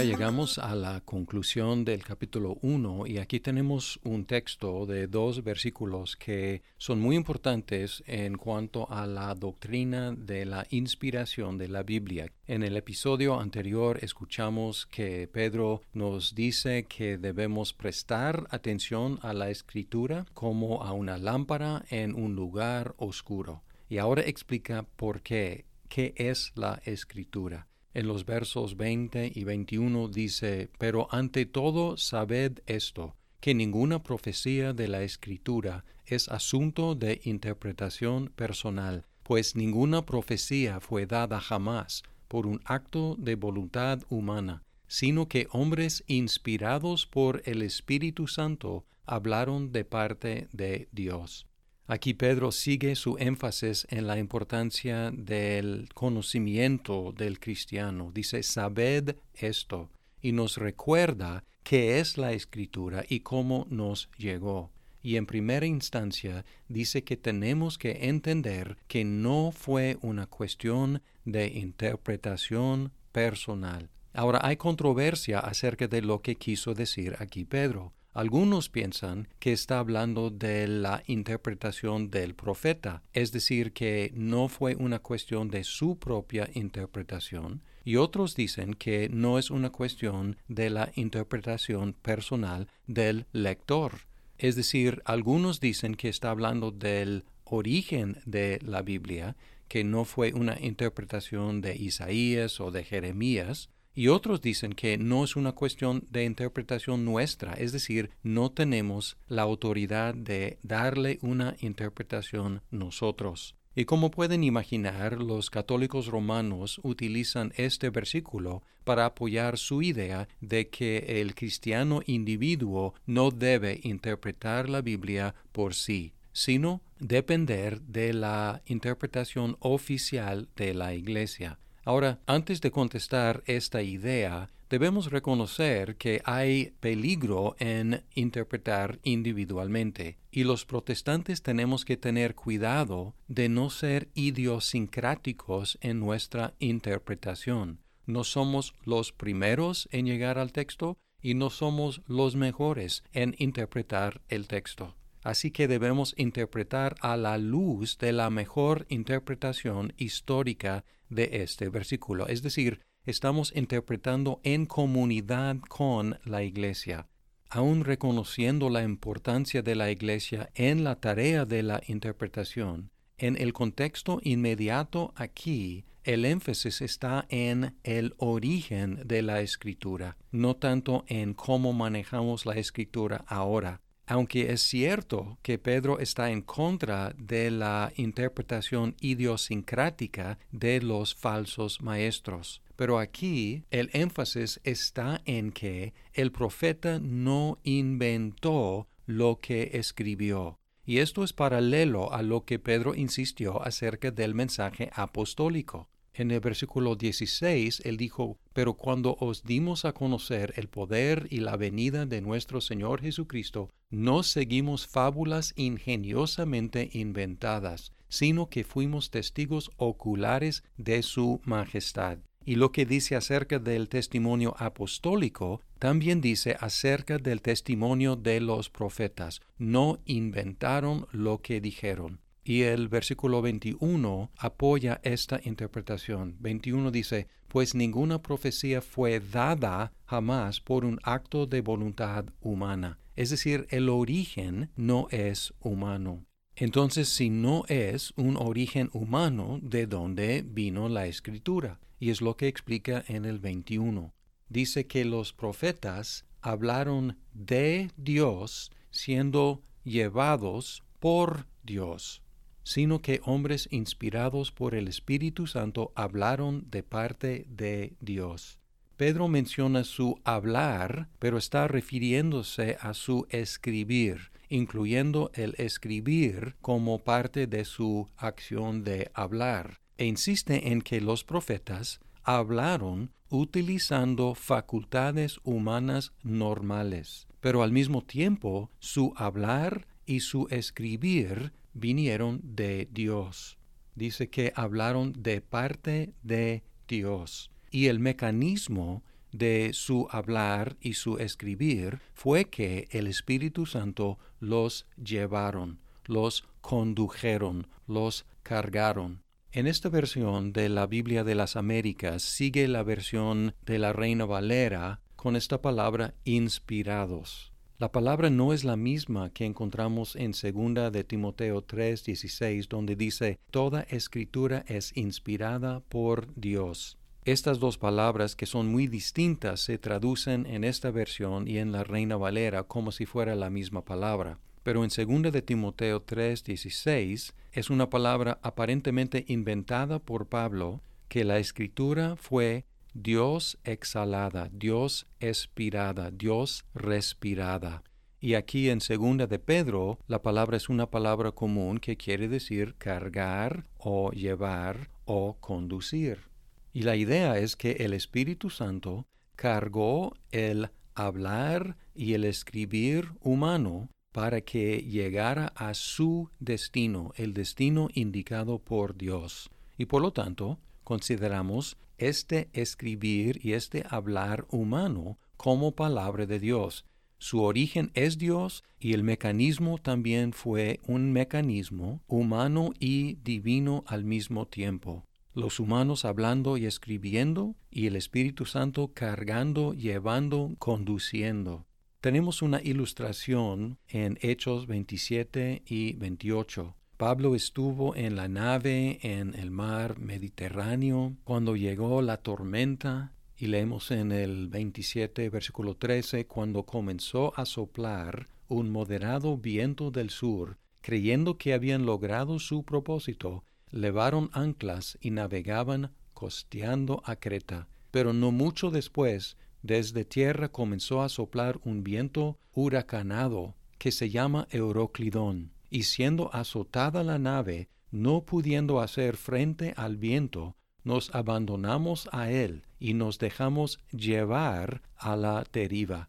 Ya llegamos a la conclusión del capítulo 1 y aquí tenemos un texto de dos versículos que son muy importantes en cuanto a la doctrina de la inspiración de la Biblia. En el episodio anterior escuchamos que Pedro nos dice que debemos prestar atención a la escritura como a una lámpara en un lugar oscuro. Y ahora explica por qué, qué es la escritura. En los versos 20 y 21 dice, Pero ante todo sabed esto, que ninguna profecía de la Escritura es asunto de interpretación personal, pues ninguna profecía fue dada jamás por un acto de voluntad humana, sino que hombres inspirados por el Espíritu Santo hablaron de parte de Dios. Aquí Pedro sigue su énfasis en la importancia del conocimiento del cristiano. Dice, sabed esto, y nos recuerda qué es la escritura y cómo nos llegó. Y en primera instancia dice que tenemos que entender que no fue una cuestión de interpretación personal. Ahora hay controversia acerca de lo que quiso decir aquí Pedro. Algunos piensan que está hablando de la interpretación del profeta, es decir, que no fue una cuestión de su propia interpretación, y otros dicen que no es una cuestión de la interpretación personal del lector. Es decir, algunos dicen que está hablando del origen de la Biblia, que no fue una interpretación de Isaías o de Jeremías, y otros dicen que no es una cuestión de interpretación nuestra, es decir, no tenemos la autoridad de darle una interpretación nosotros. Y como pueden imaginar, los católicos romanos utilizan este versículo para apoyar su idea de que el cristiano individuo no debe interpretar la Biblia por sí, sino depender de la interpretación oficial de la Iglesia. Ahora, antes de contestar esta idea, debemos reconocer que hay peligro en interpretar individualmente, y los protestantes tenemos que tener cuidado de no ser idiosincráticos en nuestra interpretación. No somos los primeros en llegar al texto y no somos los mejores en interpretar el texto. Así que debemos interpretar a la luz de la mejor interpretación histórica de este versículo. Es decir, estamos interpretando en comunidad con la Iglesia. Aun reconociendo la importancia de la Iglesia en la tarea de la interpretación, en el contexto inmediato aquí, el énfasis está en el origen de la escritura, no tanto en cómo manejamos la escritura ahora aunque es cierto que Pedro está en contra de la interpretación idiosincrática de los falsos maestros. Pero aquí el énfasis está en que el profeta no inventó lo que escribió. Y esto es paralelo a lo que Pedro insistió acerca del mensaje apostólico. En el versículo 16, él dijo, Pero cuando os dimos a conocer el poder y la venida de nuestro Señor Jesucristo, no seguimos fábulas ingeniosamente inventadas, sino que fuimos testigos oculares de su majestad. Y lo que dice acerca del testimonio apostólico, también dice acerca del testimonio de los profetas. No inventaron lo que dijeron. Y el versículo 21 apoya esta interpretación. 21 dice, pues ninguna profecía fue dada jamás por un acto de voluntad humana. Es decir, el origen no es humano. Entonces, si no es un origen humano, ¿de dónde vino la escritura? Y es lo que explica en el 21. Dice que los profetas hablaron de Dios siendo llevados por Dios sino que hombres inspirados por el Espíritu Santo hablaron de parte de Dios. Pedro menciona su hablar, pero está refiriéndose a su escribir, incluyendo el escribir como parte de su acción de hablar, e insiste en que los profetas hablaron utilizando facultades humanas normales, pero al mismo tiempo su hablar y su escribir vinieron de Dios. Dice que hablaron de parte de Dios. Y el mecanismo de su hablar y su escribir fue que el Espíritu Santo los llevaron, los condujeron, los cargaron. En esta versión de la Biblia de las Américas sigue la versión de la Reina Valera con esta palabra inspirados. La palabra no es la misma que encontramos en 2 de Timoteo 3:16 donde dice toda escritura es inspirada por Dios. Estas dos palabras que son muy distintas se traducen en esta versión y en la Reina Valera como si fuera la misma palabra. Pero en 2 de Timoteo 3:16 es una palabra aparentemente inventada por Pablo que la escritura fue Dios exhalada, Dios expirada, Dios respirada. Y aquí en segunda de Pedro, la palabra es una palabra común que quiere decir cargar o llevar o conducir. Y la idea es que el Espíritu Santo cargó el hablar y el escribir humano para que llegara a su destino, el destino indicado por Dios. Y por lo tanto, consideramos este escribir y este hablar humano como palabra de Dios. Su origen es Dios y el mecanismo también fue un mecanismo humano y divino al mismo tiempo. Los humanos hablando y escribiendo y el Espíritu Santo cargando, llevando, conduciendo. Tenemos una ilustración en Hechos 27 y 28. Pablo estuvo en la nave en el mar Mediterráneo cuando llegó la tormenta y leemos en el 27 versículo 13 cuando comenzó a soplar un moderado viento del sur, creyendo que habían logrado su propósito, levaron anclas y navegaban costeando a Creta. Pero no mucho después, desde tierra comenzó a soplar un viento huracanado que se llama Euroclidón y siendo azotada la nave, no pudiendo hacer frente al viento, nos abandonamos a él y nos dejamos llevar a la deriva.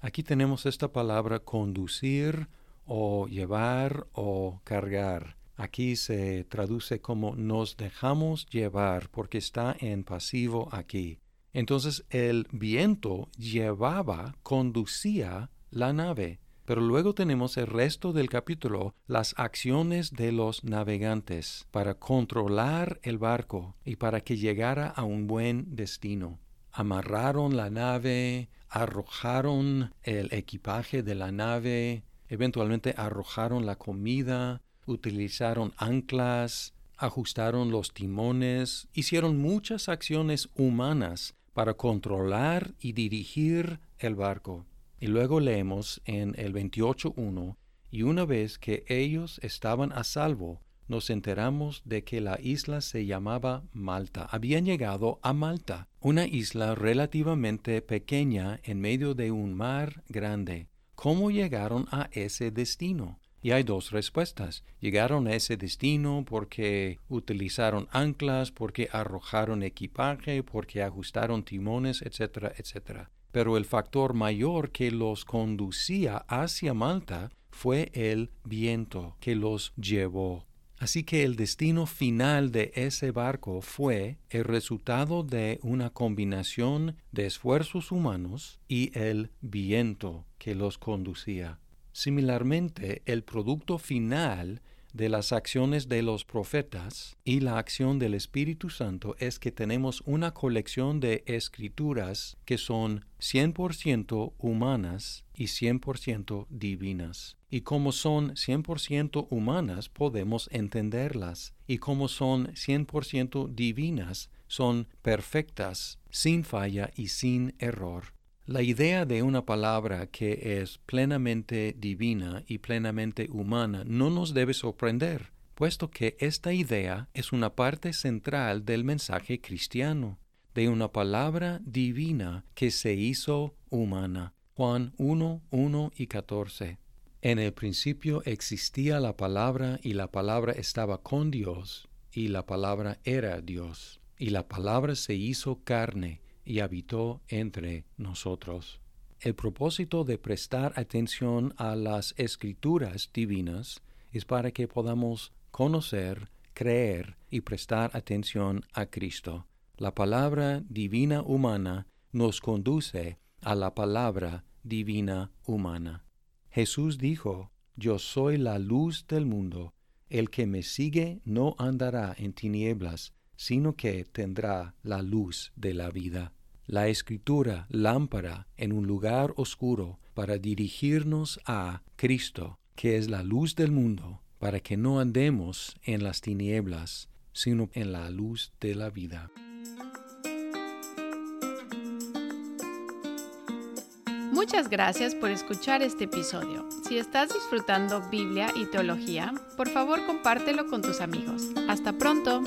Aquí tenemos esta palabra conducir o llevar o cargar. Aquí se traduce como nos dejamos llevar porque está en pasivo aquí. Entonces el viento llevaba, conducía la nave. Pero luego tenemos el resto del capítulo, las acciones de los navegantes para controlar el barco y para que llegara a un buen destino. Amarraron la nave, arrojaron el equipaje de la nave, eventualmente arrojaron la comida, utilizaron anclas, ajustaron los timones, hicieron muchas acciones humanas para controlar y dirigir el barco. Y luego leemos en el 28.1, y una vez que ellos estaban a salvo, nos enteramos de que la isla se llamaba Malta. Habían llegado a Malta, una isla relativamente pequeña en medio de un mar grande. ¿Cómo llegaron a ese destino? Y hay dos respuestas. Llegaron a ese destino porque utilizaron anclas, porque arrojaron equipaje, porque ajustaron timones, etcétera, etcétera pero el factor mayor que los conducía hacia Malta fue el viento que los llevó. Así que el destino final de ese barco fue el resultado de una combinación de esfuerzos humanos y el viento que los conducía. Similarmente, el producto final de las acciones de los profetas y la acción del Espíritu Santo es que tenemos una colección de escrituras que son 100% humanas y 100% divinas. Y como son 100% humanas, podemos entenderlas. Y como son 100% divinas, son perfectas, sin falla y sin error. La idea de una palabra que es plenamente divina y plenamente humana no nos debe sorprender, puesto que esta idea es una parte central del mensaje cristiano, de una palabra divina que se hizo humana. Juan 1, 1 y 14. En el principio existía la palabra y la palabra estaba con Dios y la palabra era Dios. Y la palabra se hizo carne y habitó entre nosotros. El propósito de prestar atención a las escrituras divinas es para que podamos conocer, creer y prestar atención a Cristo. La palabra divina humana nos conduce a la palabra divina humana. Jesús dijo, Yo soy la luz del mundo, el que me sigue no andará en tinieblas, sino que tendrá la luz de la vida. La escritura lámpara en un lugar oscuro para dirigirnos a Cristo, que es la luz del mundo, para que no andemos en las tinieblas, sino en la luz de la vida. Muchas gracias por escuchar este episodio. Si estás disfrutando Biblia y teología, por favor compártelo con tus amigos. Hasta pronto.